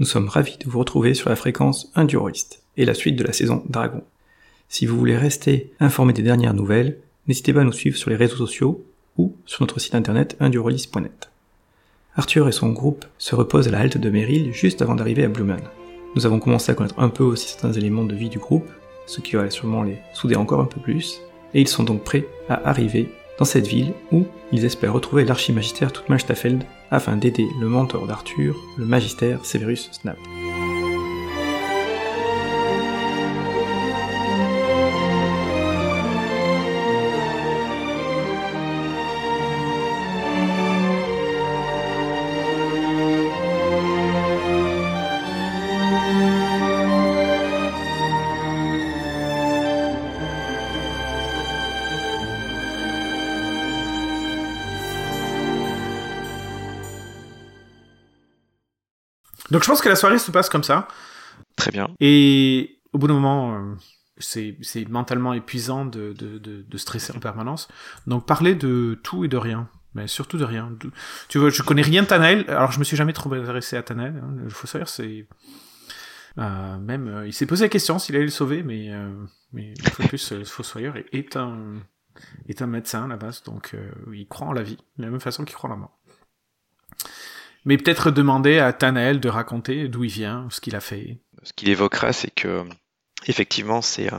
Nous sommes ravis de vous retrouver sur la fréquence Indurolist et la suite de la saison Dragon. Si vous voulez rester informé des dernières nouvelles, n'hésitez pas à nous suivre sur les réseaux sociaux ou sur notre site internet indurolist.net. Arthur et son groupe se reposent à la halte de Merrill juste avant d'arriver à Blumen. Nous avons commencé à connaître un peu aussi certains éléments de vie du groupe, ce qui va sûrement les souder encore un peu plus, et ils sont donc prêts à arriver dans cette ville où ils espèrent retrouver l'archimagistère Toutmal afin d'aider le mentor d'Arthur, le magistère Severus Snap. Donc je pense que la soirée se passe comme ça. Très bien. Et au bout d'un moment, euh, c'est mentalement épuisant de, de, de, stresser en permanence. Donc parler de tout et de rien. Mais surtout de rien. Tu vois, je connais rien de Tanael. Alors je me suis jamais trop intéressé à Tanael. Hein. Il faut savoir, c'est... Euh, même, euh, il s'est posé la question s'il allait le sauver, mais, mais une fois de plus, le Fossoyeur est, un, est un médecin à la base, donc il croit en la vie, de la même façon qu'il croit en la mort. Mais peut-être demander à Tanael de raconter d'où il vient, ce qu'il a fait. Ce qu'il évoquera, c'est que effectivement, c'est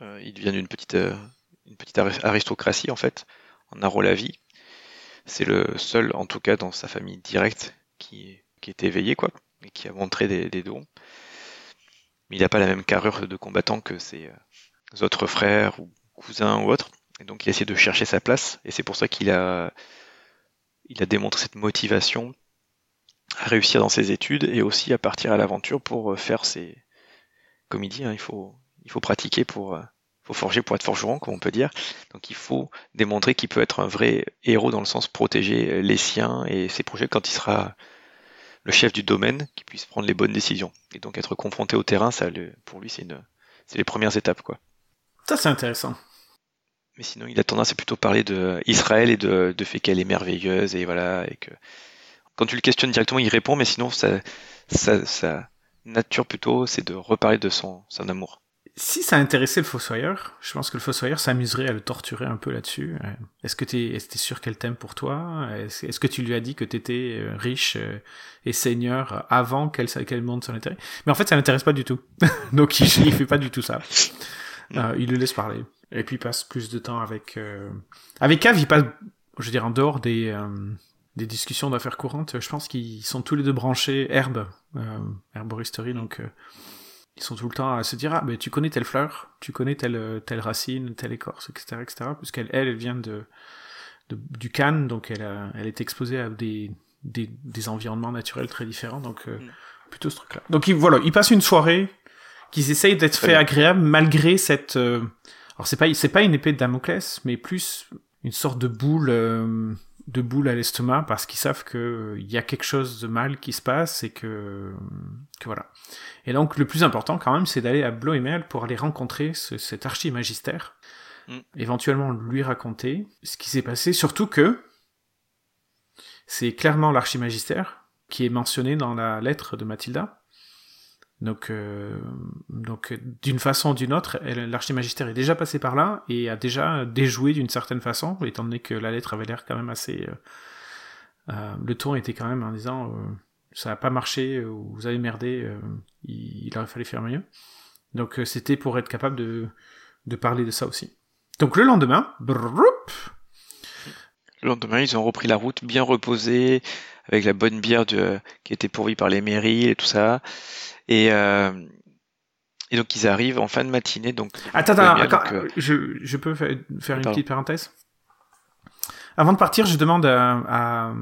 euh, il vient d'une petite, euh, aristocratie en fait, en Arolavi. C'est le seul, en tout cas dans sa famille directe, qui, est éveillé quoi, et qui a montré des, des dons. Mais il n'a pas la même carrure de combattant que ses euh, autres frères ou cousins ou autres. Et donc il a essayé de chercher sa place, et c'est pour ça qu'il a, il a démontré cette motivation à réussir dans ses études et aussi à partir à l'aventure pour euh, faire ses, comme il dit, hein, il faut, il faut pratiquer pour, euh, faut forger pour être forgeron, comme on peut dire. Donc il faut démontrer qu'il peut être un vrai héros dans le sens protéger les siens et ses projets quand il sera le chef du domaine, qu'il puisse prendre les bonnes décisions. Et donc être confronté au terrain, ça, pour lui, c'est une, c'est les premières étapes, quoi. Ça, c'est intéressant. Mais sinon, il a tendance à plutôt parler de Israël et de, de fait qu'elle est merveilleuse et voilà, et que quand tu le questionnes directement, il répond, mais sinon, sa, sa, nature plutôt, c'est de reparler de son, son amour. Si ça intéressait le Fossoyeur, je pense que le Fossoyeur s'amuserait à le torturer un peu là-dessus. Euh, est-ce que tu es, sûr qu'elle t'aime pour toi? Est-ce que tu lui as dit que tu étais euh, riche euh, et seigneur avant qu'elle qu'elle monte son intérêt? Mais en fait, ça l'intéresse pas du tout. Donc, il, il fait pas du tout ça. il le laisse parler. Et puis, il passe plus de temps avec... Avec Cav, il passe, je veux dire, en dehors des des discussions d'affaires courantes, je pense qu'ils sont tous les deux branchés herbe, euh, herboristerie, donc euh, ils sont tout le temps à se dire ah ben tu connais telle fleur, tu connais telle telle racine, telle écorce, etc., etc. Puisqu'elle elle, elle vient de, du Cannes, donc elle a, elle est exposée à des des, des environnements naturels très différents, donc euh, mm. plutôt ce truc-là. Donc voilà, ils passent une soirée qu'ils essayent d'être fait agréable malgré cette alors c'est pas c'est pas une épée de Damoclès, mais plus une sorte de boule de boule à l'estomac parce qu'ils savent qu'il euh, y a quelque chose de mal qui se passe et que, que voilà. Et donc le plus important quand même, c'est d'aller à Bloemel pour aller rencontrer cet archimagistère, mm. éventuellement lui raconter ce qui s'est passé, surtout que c'est clairement l'archimagistère qui est mentionné dans la lettre de Mathilda. Donc, euh, donc d'une façon ou d'une autre, l'archimagistère est déjà passé par là et a déjà déjoué d'une certaine façon, étant donné que la lettre avait l'air quand même assez. Euh, euh, le ton était quand même en disant ça n'a pas marché, ou vous avez merdé, il, aurait fallu faire mieux. Donc c'était pour être capable de, de parler de ça aussi. Donc le lendemain, le lendemain, ils ont repris la route bien reposée, avec la bonne bière de, qui était pourvue par les mairies et tout ça. Et, euh, et donc ils arrivent en fin de matinée. Donc, attends, attends, euh, je, je, peux faire, une petite parenthèse? Avant de partir, je demande à,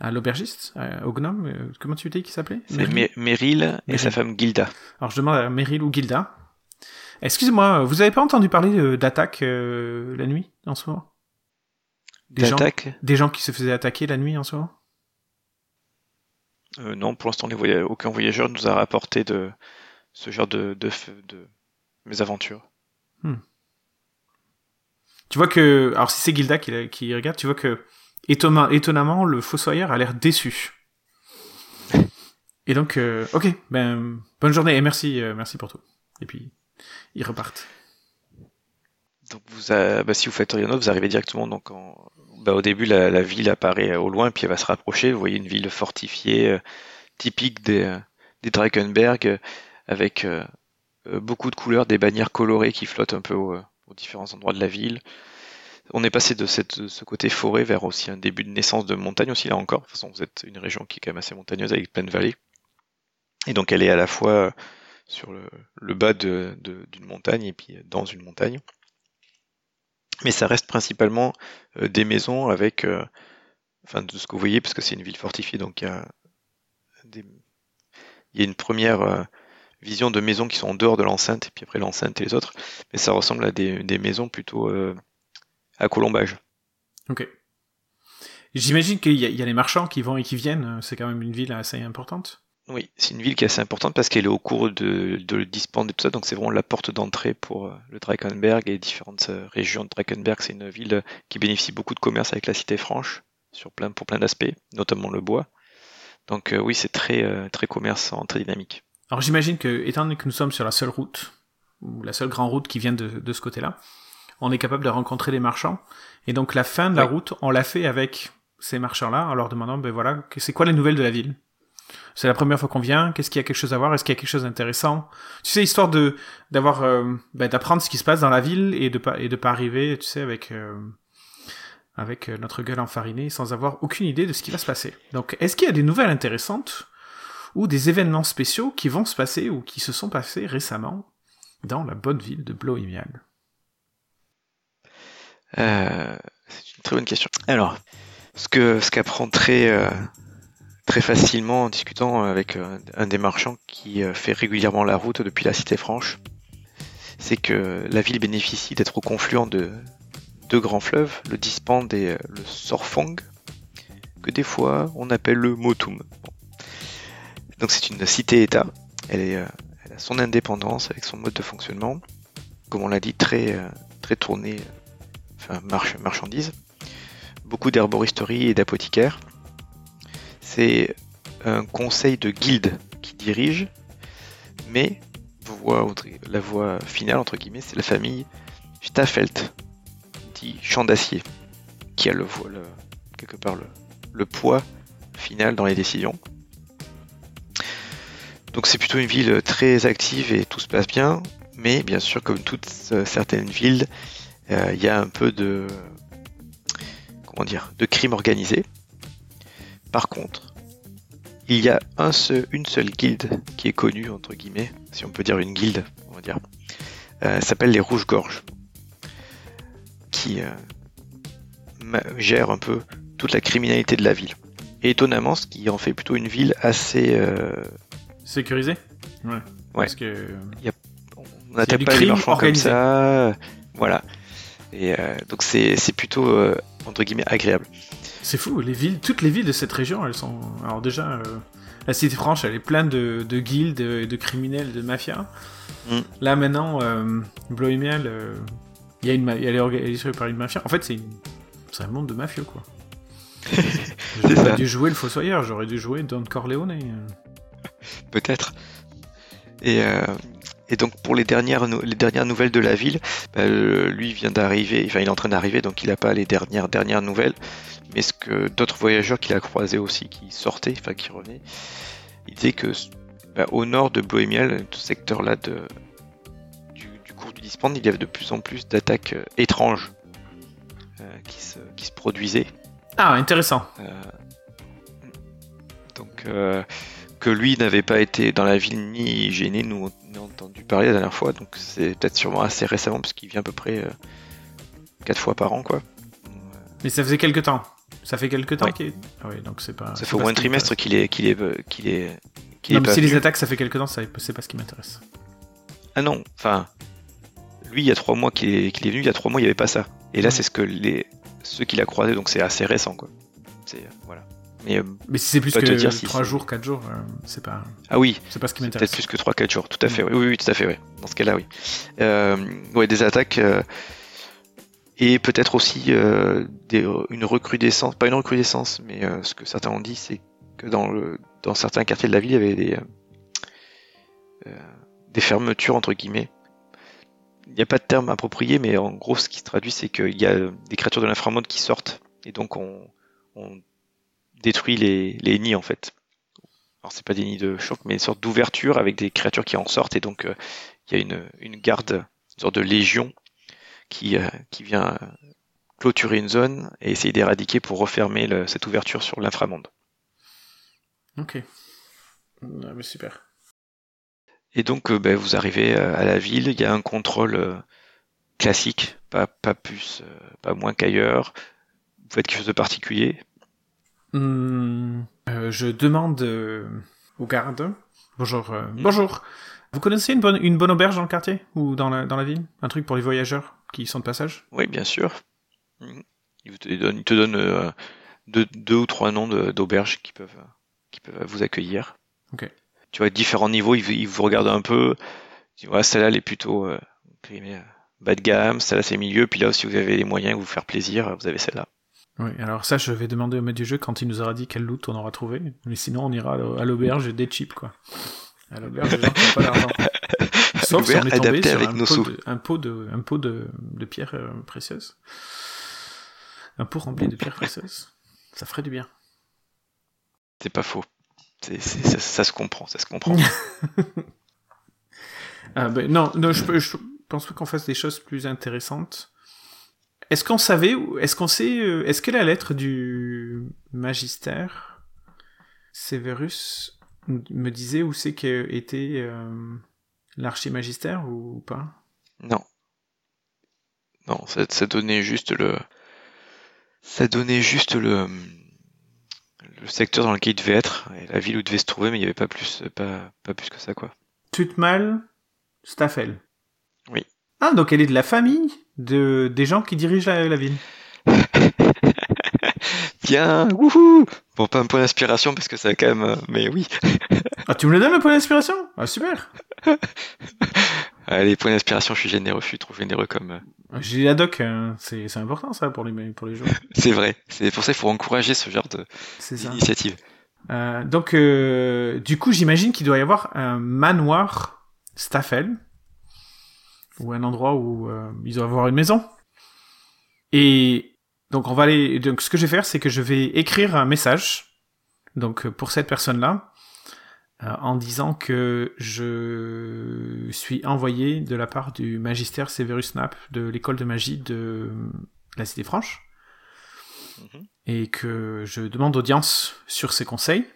à, l'aubergiste, au gnome, euh, comment tu dis qu'il s'appelait? C'est Meryl? Et sa femme Gilda. Alors je demande à Meryl ou Gilda. Excusez-moi, vous avez pas entendu parler d'attaque la nuit en ce moment? Des gens, des gens qui se faisaient attaquer la nuit en ce moment euh, non, pour l'instant, aucun voyageur nous a rapporté de ce genre de, de, de mésaventures. Hmm. Tu vois que, alors si c'est Gilda qui, qui, regarde, tu vois que étonnamment, étonnamment le fossoyeur a l'air déçu. Et donc, euh, ok, ben, bonne journée et merci, euh, merci pour tout. Et puis, ils repartent. Donc vous, a- bah, si vous faites rien d'autre, vous arrivez directement donc en, bah, au début la, ville apparaît au loin puis elle va se rapprocher. Vous voyez une ville fortifiée euh, typique des, euh, des Drakenberg euh, avec euh, euh, beaucoup de couleurs, des bannières colorées qui flottent un peu au- euh, aux différents endroits de la ville. On est passé de ce côté forêt vers aussi un début de naissance de montagne aussi là encore. De toute façon, vous êtes une région qui est quand même assez montagneuse avec plein de vallées. Et donc elle est à la fois euh, sur le, bas d'une montagne et puis dans une montagne. Mais ça reste principalement euh, des maisons avec, euh, enfin de ce que vous voyez, parce que c'est une ville fortifiée, donc il y a, une première euh, vision de maisons qui sont en dehors de l'enceinte, et puis après l'enceinte et les autres, mais ça ressemble à des, maisons plutôt à colombage. Ok. J'imagine qu'il y a les marchands qui vont et qui viennent. C'est quand même une ville assez importante. Oui, c'est une ville qui est assez importante parce qu'elle est au cours de, de Dispand et tout ça, donc c'est vraiment la porte d'entrée pour euh, le Drakenberg et différentes euh, régions de Drakenberg. C'est une ville qui bénéficie beaucoup de commerce avec la cité franche sur plein, pour plein d'aspects, notamment le bois. Donc euh, oui, c'est très, euh, très commerçant, très dynamique. Alors j'imagine que, étant donné que nous sommes sur la seule route, ou la seule grande route qui vient de, de ce côté-là, on est capable de rencontrer les marchands. Et donc la fin de la Oui. route, on l'a fait avec ces marchands-là, en leur demandant, ben voilà, c'est quoi les nouvelles de la ville? C'est la première fois qu'on vient, qu'est-ce qu'il y a quelque chose à voir, est-ce qu'il y a quelque chose d'intéressant? Tu sais, histoire de d'avoir, euh, ben, d'apprendre ce qui se passe dans la ville et de pas et de pas arriver, tu sais, avec euh, avec euh, notre gueule enfarinée sans avoir aucune idée de ce qui va se passer. Donc, est-ce qu'il y a des nouvelles intéressantes ou des événements spéciaux qui vont se passer ou qui se sont passés récemment dans la bonne ville de Bloimial Euh, c'est une très bonne question. Alors, ce que ce qu'apprend très très facilement en discutant avec euh, un des marchands qui euh, fait régulièrement la route depuis la Cité Franche, c'est que la ville bénéficie d'être au confluent de deux grands fleuves, le Dispand et euh, le Sorfong, que des fois on appelle le Motum. Donc c'est une cité-État. Elle, euh, a son indépendance avec son mode de fonctionnement, comme on l'a dit, très euh, très tourné enfin march- marchandises, beaucoup d'herboristerie et d'apothicaires. C'est un conseil de guilde qui dirige, mais la voix finale, entre guillemets, c'est la famille Staffelt, dit champ d'acier, qui a le, le- quelque part le poids final dans les décisions. Donc c'est plutôt une ville très active et tout se passe bien, mais bien sûr, comme toutes euh, certaines villes, euh, il y a un peu de comment dire de crime organisé. Par contre, il y a un seul, une seule guilde qui est connue entre guillemets, si on peut dire une guilde, on va dire, euh, s'appelle les Rouges Gorges, qui euh, gère un peu toute la criminalité de la ville. Et étonnamment, ce qui en fait plutôt une ville assez euh, Sécurisé Ouais. Parce que on Il y a n'attaque pas les marchands organisé. comme ça, voilà. Et donc c'est plutôt entre guillemets agréable. C'est fou, les villes, toutes les villes de cette région, elles sont. Alors déjà, euh, la Cité Franche, elle est pleine de, de guildes, de, de criminels, de mafias. Mm. Là maintenant, euh, Bloimiel, euh, y a une, elle est organisée par une mafia. En fait, c'est une... c'est un monde de mafieux quoi. J'aurais dû jouer le Fossoyeur, j'aurais dû jouer Don Corleone. Peut-être. Et, euh, et donc pour les dernières, les dernières nouvelles de la ville, bah, lui vient d'arriver, enfin il est en train d'arriver, donc il n'a pas les dernières dernières nouvelles. Mais ce que d'autres voyageurs qu'il a croisés aussi, qui sortaient, enfin qui revenaient, il disait que bah, au nord de Bohémiel, ce secteur-là de du, du cours du Dispand, il y avait de plus en plus d'attaques euh, étranges euh, qui, se, qui se produisaient. Ah, intéressant. Euh, donc que lui n'avait pas été dans la ville ni gêné, nous on a entendu parler la dernière fois, donc c'est peut-être sûrement assez récemment parce qu'il vient à peu près euh, quatre fois par an quoi. Mais ça faisait quelque temps. Ça fait quelque temps Ouais. qu'il est. Ah oui, donc c'est pas. Ça fait au moins un trimestre qu'il est qu'il est qu'il est Non, est mais pas si les attaques, ça fait quelque temps, ça- c'est pas ce qui m'intéresse. Ah non, enfin lui il y a trois mois qu'il est, qu'il est venu, il y a trois mois il n'y avait pas ça. Et là Ouais. c'est ce que les ceux qu'il a croisés donc c'est assez récent quoi. C'est euh, voilà. Mais euh, Mais si c'est plus te que dire si 3 c'est- jours, 4 jours, euh, c'est pas, ah oui, c'est pas ce qui m'intéresse. Peut-être plus que 3-4 jours, tout à fait. Mm. Oui, oui, oui, tout à fait, oui. Dans ce cas-là, oui. Euh, ouais, des attaques euh, et peut-être aussi euh, des, une recrudescence, pas une recrudescence, mais euh, ce que certains ont dit, c'est que dans le dans certains quartiers de la ville, il y avait des, des fermetures entre guillemets. Il n'y a pas de terme approprié, mais en gros, ce qui se traduit, c'est qu'il y a des créatures de l'inframonde qui sortent, et donc on, on détruit les, les nids en fait. Alors c'est pas des nids de choc, mais une sorte d'ouverture avec des créatures qui en sortent, et donc euh, il y a une, une garde, une sorte de légion qui, euh, qui vient clôturer une zone et essayer d'éradiquer pour refermer le- cette ouverture sur l'inframonde. Ok. Ah, mais super. Et donc euh, ben, vous arrivez euh, à la ville, il y a un contrôle euh, classique, pas, pas plus, euh, pas moins qu'ailleurs. Vous faites quelque chose de particulier? Hmm, euh, je demande euh, aux gardes. Bonjour. euh, Bonjour. Vous connaissez une bonne, une bonne auberge dans le quartier ou dans la, dans la ville? Un truc pour les voyageurs? Qui sont de passage? Oui, bien sûr. Mhm. Il te donne, il te donne euh, deux, deux ou trois noms d'auberges qui peuvent, qui peuvent vous accueillir. Ok. Tu vois, différents niveaux, ils, ils vous regardent un peu. Tu vois, celle-là, elle est plutôt euh, euh, bas de gamme, celle-là, c'est milieu. Puis là, si vous avez les moyens de vous faire plaisir, vous avez celle-là. Oui, alors ça, je vais demander au maître du jeu quand il nous aura dit quel loot on aura trouvé. Mais sinon, on ira à l'au- à l'auberge des chips, quoi. À l'auberge des gens qui n'ont pas d'argent. Sauf si on L'auberge est tombé adaptée sur avec un nos pot, sous. de, un pot de, un pot de, de pierres euh, précieuses. Un pot rempli de pierres précieuses. Ça ferait du bien. C'est pas faux. C'est, c'est- ça, ça se comprend, ça se comprend. Ah, ben, non, non, je, je pense pas qu'on fasse des choses plus intéressantes. Est-ce qu'on savait, est-ce qu'on sait, euh, est-ce que la lettre du magistère Severus me disait où c'est qu'était euh, l'archimagistère ou pas? Non. Non, ça, ça donnait juste le. Ça donnait juste le. Le secteur dans lequel il devait être, et la ville où il devait se trouver, mais il n'y avait pas plus, pas, pas plus que ça, quoi. Tutmal Staffel. Oui. Ah, donc elle est de la famille de, des gens qui dirigent la, la ville. Bien, wouhou Bon, pas un point d'inspiration parce que ça a quand même... euh, Mais oui. Ah, tu me le donnes le point d'inspiration? Ah, super Allez, point d'inspiration, je suis généreux, je suis trop généreux comme... euh, J'ai la doc, hein. c'est c'est important ça pour les, pour les joueurs. C'est vrai. C'est pour ça qu'il faut encourager ce genre de- d'initiative. Euh, donc, euh, du coup, j'imagine qu'il doit y avoir un manoir Staffel, ou un endroit où euh, ils doivent avoir une maison. Et donc, on va aller. Donc, ce que je vais faire, c'est que je vais écrire un message, donc pour cette personne-là, euh, en disant que je suis envoyé de la part du magistère Severus Snap de l'école de magie de la Cité Franche Mhm. et que je demande audience sur ses conseils.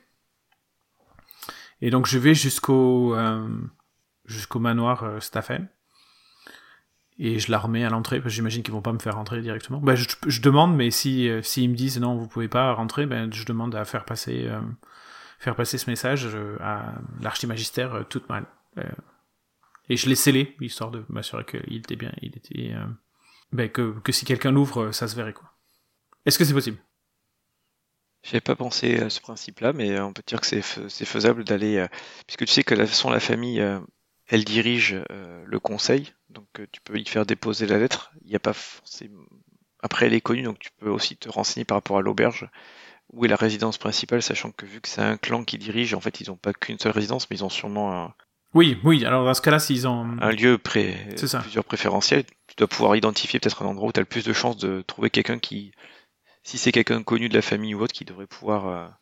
Et donc je vais jusqu'au euh, jusqu'au manoir euh, Staffen et je la remets à l'entrée parce que j'imagine qu'ils vont pas me faire rentrer directement. Ben, je, demande, mais si euh, s'ils me disent non vous pouvez pas rentrer, ben je demande à faire passer euh, faire passer ce message euh, à l'archimagistère euh, toute mal. Et je l'ai scellé histoire de m'assurer qu'il était bien, il était ben, que si quelqu'un l'ouvre, ça se verrait quoi. Est-ce que c'est possible? J'avais pas pensé à ce principe-là, mais on peut dire que c'est fais- c'est faisable d'aller... Puisque tu sais que la façon, la famille, elle dirige euh, le conseil, donc euh, tu peux y faire déposer la lettre. Il n'y a pas forcément... Après, elle est connue, donc tu peux aussi te renseigner par rapport à l'auberge. Où est la résidence principale, sachant que vu que c'est un clan qui dirige, en fait, ils n'ont pas qu'une seule résidence, mais ils ont sûrement un, Oui, oui. Alors dans ce cas-là, s'ils ont un lieu pré... Plusieurs préférentiels. Tu dois pouvoir identifier peut-être un endroit où tu as le plus de chances de trouver quelqu'un qui... Si c'est quelqu'un connu de la famille ou autre, qui devrait pouvoir...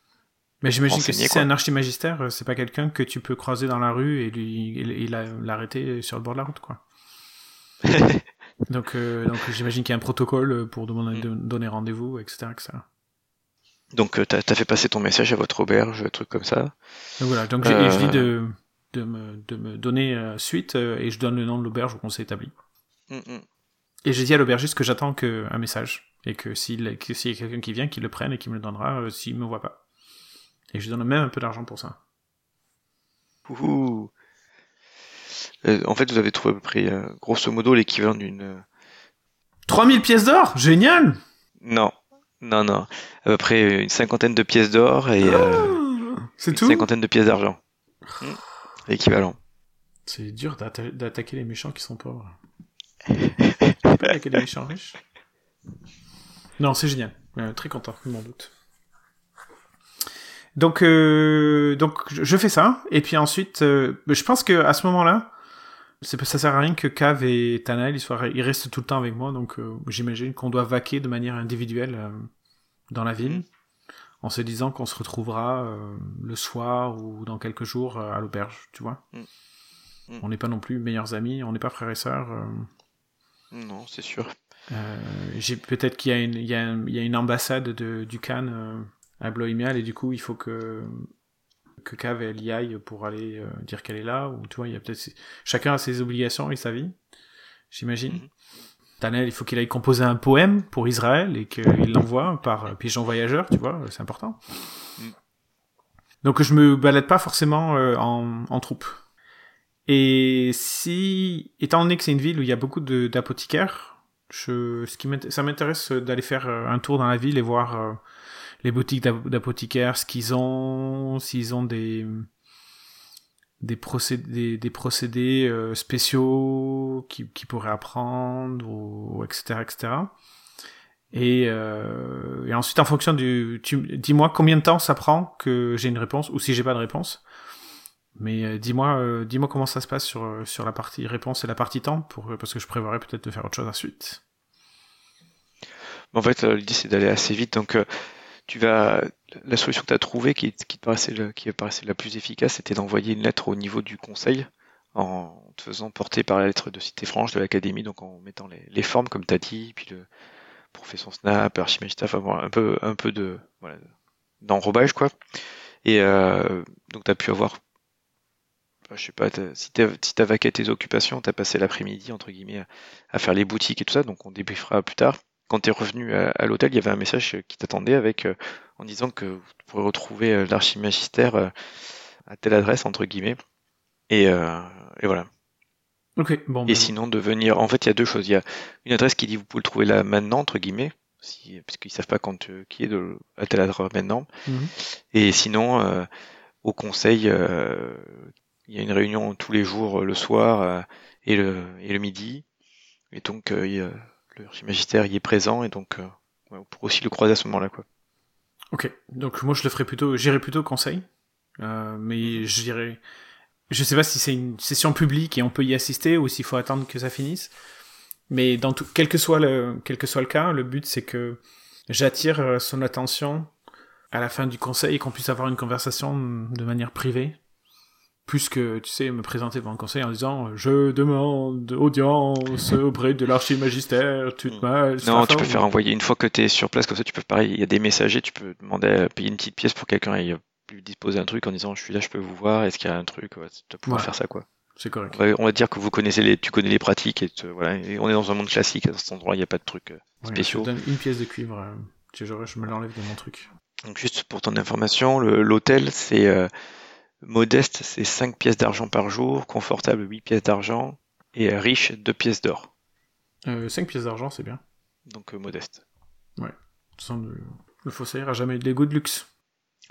euh, Mais j'imagine que si c'est un archimagistère, euh, c'est pas quelqu'un que tu peux croiser dans la rue et lui et, et la- l'arrêter sur le bord de la route, quoi. donc, euh, donc j'imagine qu'il y a un protocole pour demander Mm. de donner rendez-vous, etc., etc. Donc, tu as, fait passer ton message à votre auberge, un truc comme ça. Donc voilà. Donc j'ai- et je Euh. dis de de me, de me donner euh, suite euh, et je donne le nom de l'auberge où on s'est établi. Mm, mm. Et j'ai dit à l'aubergiste que j'attends un message et que s'il y a quelqu'un qui vient, qu'il le prenne et qu'il me le donnera euh, s'il me voit pas. Et je lui donne même un peu d'argent pour ça. Ouhou. Euh, en fait, vous avez trouvé à peu près, euh, grosso modo, l'équivalent d'une... euh, 3000 pièces d'or? Génial Non, non, non. À peu près une cinquantaine de pièces d'or et euh, C'est une tout? cinquantaine de pièces d'argent. Mm. L'équivalent. C'est dur d'atta- d'attaquer les méchants qui sont pauvres. Peux pas attaquer les méchants riches Non, c'est génial. Euh, très content, je m'en doute. Donc, euh, donc je fais ça, et puis ensuite, euh, je pense que à ce moment-là, c'est ça sert à rien que Cav et Tanel ils, soient, ils restent tout le temps avec moi, donc euh, j'imagine qu'on doit vaquer de manière individuelle euh, dans la ville, en se disant qu'on se retrouvera euh, le soir ou dans quelques jours à l'auberge, tu vois. Mm. Mm. On n'est pas non plus meilleurs amis, on n'est pas frères et sœurs. Non, c'est sûr. j'ai peut-être qu'il y, a une, il y, y a une ambassade de, du Cannes à Bloimial et du coup il faut que que Cave elle y aille pour aller euh, dire qu'elle est là ou tu vois il y a peut-être chacun a ses obligations et sa vie j'imagine. Mm il faut qu'il aille composer un poème pour Israël et qu'il l'envoie par pigeon voyageur tu vois c'est important. Mm. donc je me balade pas forcément euh, en, en troupe. Et si étant donné que c'est une ville où il y a beaucoup d'apothicaires je ce qui ça m'intéresse d'aller faire euh, un tour dans la ville et voir les boutiques d'apothicaires, ce qu'ils ont, s'ils ont des des procédés, des, procédés euh, spéciaux qui, qui pourraient apprendre, ou, etc., etc. Et, euh, et ensuite, en fonction du, dis-moi combien de temps ça prend que j'ai une réponse, ou si j'ai pas de réponse. Mais euh, dis-moi, euh, dis-moi comment ça se passe sur sur la partie réponse et la partie temps, pour parce que je prévoirais peut-être de faire autre chose ensuite. En fait, l'idée c'est d'aller assez vite, donc tu vas la solution que tu as trouvée qui, te paraissait la plus efficace, c'était d'envoyer une lettre au niveau du conseil en te faisant porter par la lettre de Cité Franche de l'académie, donc en mettant les, formes comme tu as dit, puis le profession Snap, Archimagista, enfin un peu un peu de voilà, d'enrobage quoi. Et euh, donc tu as pu avoir je sais pas, si tu as, vaqué tes occupations, tu as passé l'après-midi entre guillemets à faire les boutiques et tout ça, donc on débriefera plus tard quand tu es revenu à, l'hôtel, il y avait un message qui t'attendait avec euh, en disant que tu pourrais retrouver euh, l'archimagistère euh, à telle adresse entre guillemets. Et, voilà. Ok. Bon. Et ben. sinon de venir. En fait, il y a deux choses. Il y a une adresse qui dit vous pouvez le trouver là maintenant entre guillemets, si, parce qu'ils savent pas quand qui est de, à telle adresse maintenant. Mhm. Et sinon, au conseil, il y a une réunion tous les jours le soir et le et le midi. Et donc il le magistère y est présent et donc euh, on pourrait aussi le croiser à ce moment-là quoi. Ok, donc moi je le ferai plutôt, j'irai plutôt conseil, euh, mais j'irai, je sais pas si c'est une session publique et on peut y assister ou s'il faut attendre que ça finisse, mais dans tout, quel que soit le, quel que soit le cas, le but c'est que j'attire son attention à la fin du conseil et qu'on puisse avoir une conversation de manière privée plus que, tu sais, me présenter devant le conseil en disant je demande audience auprès de l'archimagistère, tu te mal. Non, tu peux faire envoyer une fois que tu es sur place, comme ça tu peux, pareil, il y a des messagers, tu peux demander à payer une petite pièce pour quelqu'un aille lui disposer un truc en disant je suis là, je peux vous voir, est-ce qu'il y a un truc, tu vas pouvoir faire ça quoi. C'est correct. On va, dire que vous connaissez les, tu connais les pratiques et, voilà, on est dans un monde classique, à cet endroit il n'y a pas de trucs euh, spéciaux. je donne une pièce de cuivre, euh, je, je me l'enlève de mon truc. Donc juste pour ton information, l'hôtel c'est euh, Modeste, c'est 5 pièces d'argent par jour. Confortable, 8 pièces d'argent. Et riche, 2 pièces d'or. 5 euh, pièces d'argent, c'est bien. Donc euh, modeste. Ouais. Le, le faussaire a jamais eu de l'ego de luxe.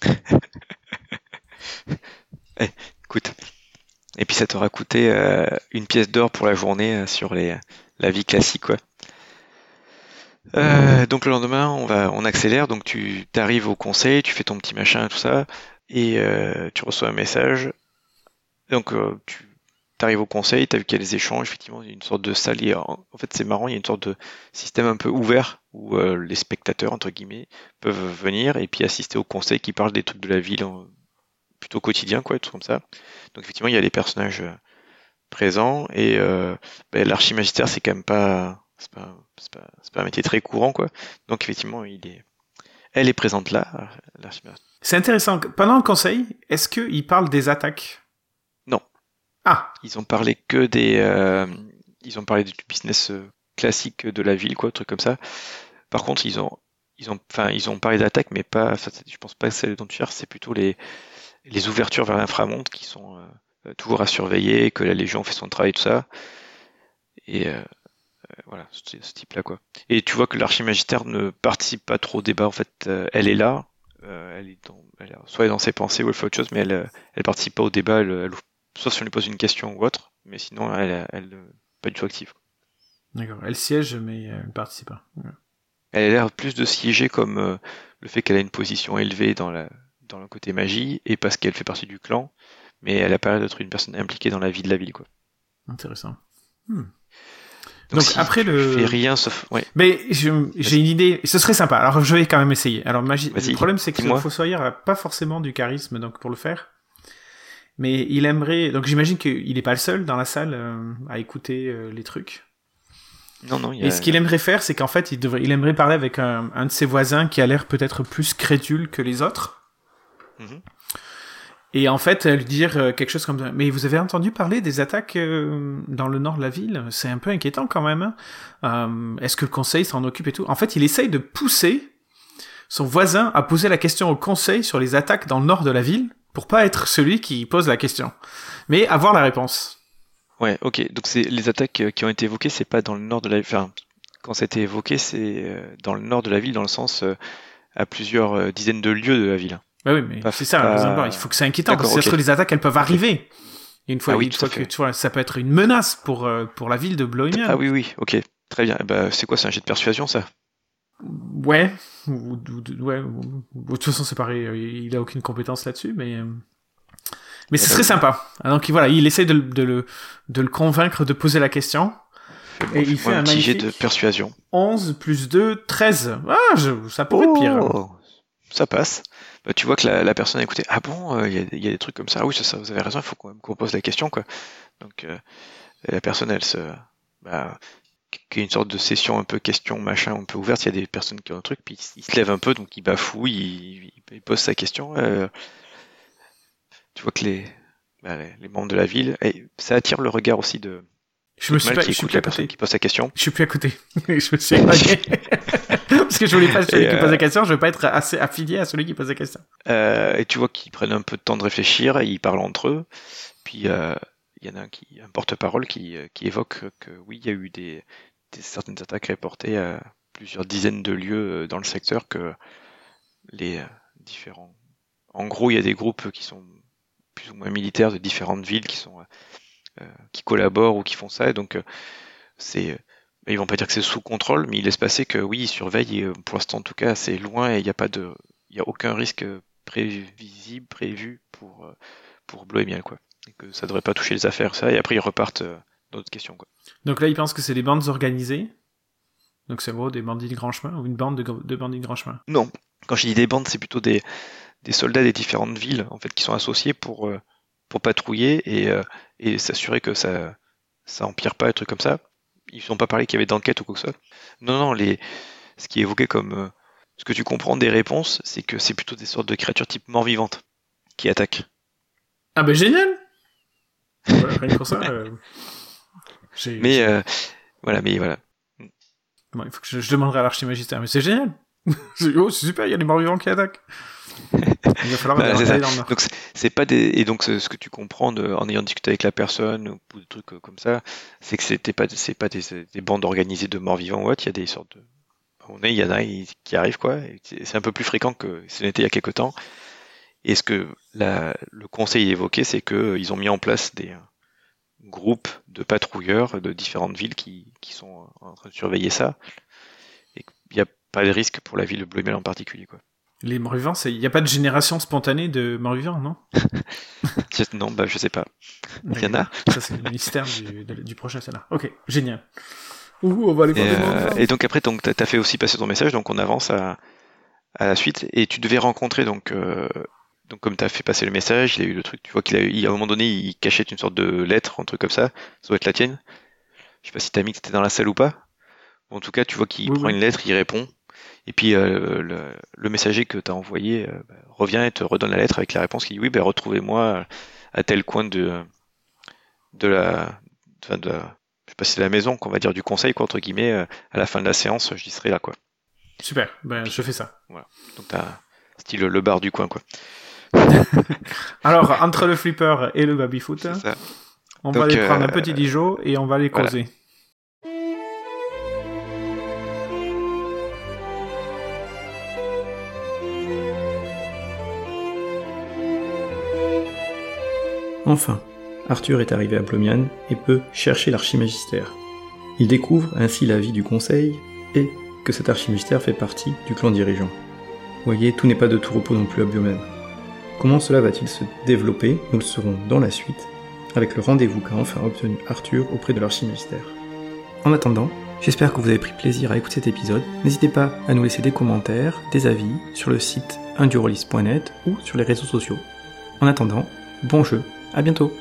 Eh, écoute. Et puis ça t'aura coûté euh, une pièce d'or pour la journée sur les, la vie classique, quoi. donc le lendemain, on va, on accélère. Donc tu arrives au conseil, tu fais ton petit machin, tout ça et euh, tu reçois un message. Donc euh, tu arrives au conseil, tu as vu qu'il y a des échanges, effectivement, il y a une sorte de salle. En, fait, c'est marrant, il y a une sorte de système un peu ouvert où euh, les spectateurs, entre guillemets, peuvent venir et puis assister au conseil qui parle des trucs de la ville plutôt quotidien, quoi, tout comme ça. Donc effectivement, il y a les personnages présents et ben, l'archimagistère, c'est quand même pas c'est pas, pas, pas, un métier très courant, quoi. Donc effectivement, il est, elle est présente là. C'est intéressant. Pendant le conseil, est-ce qu'ils parlent des attaques? Non. Ah. Ils ont parlé que des. Euh, ils ont parlé du business euh, classique de la ville, quoi, truc comme ça. Par contre, ils ont, ils ont, enfin, ils ont parlé d'attaques, mais pas. Je pense pas que celle dont tu cherches, c'est plutôt les, les ouvertures vers l'inframonde qui sont euh, toujours à surveiller, que la Légion fait son travail, tout ça. Et voilà, ce, type-là, quoi. Et tu vois que l'archimagistère ne participe pas trop au débat. En fait, elle est là, euh, elle est dans, elle soit dans ses pensées ou elle fait autre chose, mais elle, euh, elle participe pas au débat, elle, soit si on lui pose une question ou autre, mais sinon elle, elle, euh, pas du tout active. D'accord. Elle siège, mais elle ne participe pas. Elle a l'air plus de siéger comme le fait qu'elle a une position élevée dans la, dans le côté magie et parce qu'elle fait partie du clan, mais elle a pas l'air d'être une personne impliquée dans la vie de la ville, quoi. Intéressant. Hmm. Donc, Donc, si après tu le. fais rien sauf, ouais. Mais j'ai une idée, ce serait sympa. Alors je vais quand même essayer. Alors le problème c'est que le. Fossoyeur a pas forcément du charisme donc pour le faire. Mais il aimerait. Donc j'imagine qu'il est pas le seul dans la salle euh, à écouter euh, les trucs. Non, non, il y a... Et ce qu'il aimerait faire, c'est qu'en fait, il devrait, il aimerait parler avec un, un de ses voisins qui a l'air peut-être plus crédule que les autres. Mhm. Et en fait, lui dire euh, quelque chose comme. Mais vous avez entendu parler des attaques euh, dans le nord de la ville? C'est un peu inquiétant quand même. hein. Euh, Est-ce que le conseil s'en occupe et tout? En fait, il essaye de pousser son voisin à poser la question au conseil sur les attaques dans le nord de la ville pour pas être celui qui pose la question, mais avoir la réponse. Ouais, ok. Donc c'est les attaques qui ont été évoquées, c'est pas dans le nord de la, enfin, quand ça a été évoqué, c'est dans le nord de la ville, dans le sens à plusieurs dizaines de lieux de la ville. Bah oui, mais c'est ça, pas- il faut que c'est inquiétant, parce que ça se ok. trouve, les attaques, elles peuvent arriver. Et une fois, Ah oui, une fois que tu vois, ça peut être une menace pour, euh, pour la ville de Bloemia. Ah oui, oui, ok, très bien. Ben, c'est quoi, c'est un jet de persuasion, ça? Ouais, ou, ou- ou- ouais, ou- ou- de toute façon, c'est pareil, euh, il a aucune compétence là-dessus, mais. euh, Mais ce Ah bah serait sympa. Ah, Donc voilà, il essaie de, le- de, le, de le convaincre de poser la question. Et il fait un petit jet de persuasion. 11 plus 2, 13. Ah, je, ça pourrait être pire. Ça passe. Bah, tu vois que la, la personne a écouté. Ah bon, euh, il y, a, il y a des trucs comme ça. Ah oui, c'est ça, vous avez raison, il faut quand même qu'on pose la question, quoi. Donc, euh, la personne, elle se. Bah, qu'il y ait une sorte de session un peu question, machin, un peu ouverte. Il y a des personnes qui ont un truc, puis il se lève un peu, donc il bafouille, il, pose sa question. euh, tu vois que les, bah, les, les membres de la ville, et ça attire le regard aussi de Je me suis pas, qui je suis écoute à la personne qui pose sa question. Je suis plus à côté. je me suis éloigné. Parce que je voulais pas être celui qui euh, pose la question, je veux pas être assez affilié à celui qui pose la question. Euh, et tu vois qu'ils prennent un peu de temps de réfléchir, et ils parlent entre eux. Puis euh, il y en a un qui, un porte-parole qui, euh, qui évoque que oui, il y a eu des, des certaines attaques reportées à plusieurs dizaines de lieux euh, dans le secteur que les euh, différents. En gros, il y a des groupes qui sont plus ou moins militaires de différentes villes qui sont euh, euh, qui collaborent ou qui font ça. Et donc euh, c'est euh, ils vont pas dire que c'est sous contrôle, mais ils laissent passer que oui, ils surveillent. Et, euh, pour l'instant, en tout cas, c'est loin et il n'y a pas de, il y a aucun risque prévisible, prévu pour euh, pour quoi. Et que ça devrait pas toucher les affaires, ça. Et après, ils repartent euh, d'autres questions, quoi. Donc là, il pense que c'est des bandes organisées. Donc c'est gros des bandits de grand chemin ou une bande de, de bandits de grand chemin. Non, quand je dis des bandes, c'est plutôt des, des soldats des différentes villes en fait qui sont associés pour pour patrouiller et, et s'assurer que ça ça empire pas, un truc comme ça. Ils n'ont pas parlé qu'il y avait d'enquête ou quoi que ce soit. Non, non, les ce qui est évoqué comme euh, ce que tu comprends des réponses, c'est que c'est plutôt des sortes de créatures type mort-vivante qui attaquent. Ah ben génial Voilà, Rien que pour ça. euh, Mais euh, voilà, mais voilà. Bon, il faut que je, je demanderai à l'archimagistère, mais c'est génial oh, c'est super, il y a des morts vivants qui attaquent. Il va falloir Bah, c'est dans le. Donc c'est- pas des et donc ce que tu comprends de- en ayant discuté avec la personne ou des trucs euh, comme ça, c'est que c'était pas c'est pas des, des bandes organisées de morts vivants ou autre, il y a des sortes de on est il y en a qui arrivent quoi, c'est un peu plus fréquent que ce n'était il y a quelque temps. Et ce que la, le conseil évoquait, c'est que euh, ils ont mis en place des euh, groupes de patrouilleurs de différentes villes qui, qui sont en train de surveiller ça, et qu'il n'y a pas de risque pour la ville de Bloemel en particulier quoi. Les morts vivants, c'est- il n'y a pas de génération spontanée de morts vivants, non Non, bah je sais pas. Il y en a. Ça, c'est le mystère du, du prochain scénar. Ok, génial. Ouh, on va aller Et, voir morts euh, et donc après, t'as as fait aussi passer ton message, donc on avance à, à la suite. Et tu devais rencontrer donc euh, donc comme t'as fait passer le message, il a eu le truc. Tu vois qu'il a eu, il- à un moment donné, il cachait une sorte de lettre, un truc comme ça. Ça doit être la tienne. Je sais pas si t'as mis que t'étais dans la salle ou pas. En tout cas, tu vois qu'il Oui, prend oui. une lettre, il répond. Et puis euh, le, le messager que t'as envoyé euh, bah, revient et te redonne la lettre avec la réponse qui dit oui, ben retrouvez-moi à tel coin de de la, enfin, de la- je sais pas si c'est la maison qu'on va dire du conseil quoi entre guillemets euh, à la fin de la séance j'y serai là quoi. Super, ben, je fais ça. donc t'as style le bar du coin quoi. Alors, entre le flipper et le baby-foot, on Donc, va aller prendre un petit Dijon et on va les voilà. Enfin, Arthur est arrivé à Plomian et peut chercher l'archimagistère. Il découvre ainsi la vie du conseil et que cet archimagistère fait partie du clan dirigeant. Voyez, tout n'est pas de tout repos non plus à Biomen. Comment cela va-t-il se développer? Nous le saurons dans la suite, avec le rendez-vous qu'a enfin obtenu Arthur auprès de l'archimystère. En attendant, j'espère que vous avez pris plaisir à écouter cet épisode. N'hésitez pas à nous laisser des commentaires, des avis sur le site indurolist.net ou sur les réseaux sociaux. En attendant, bon jeu, à bientôt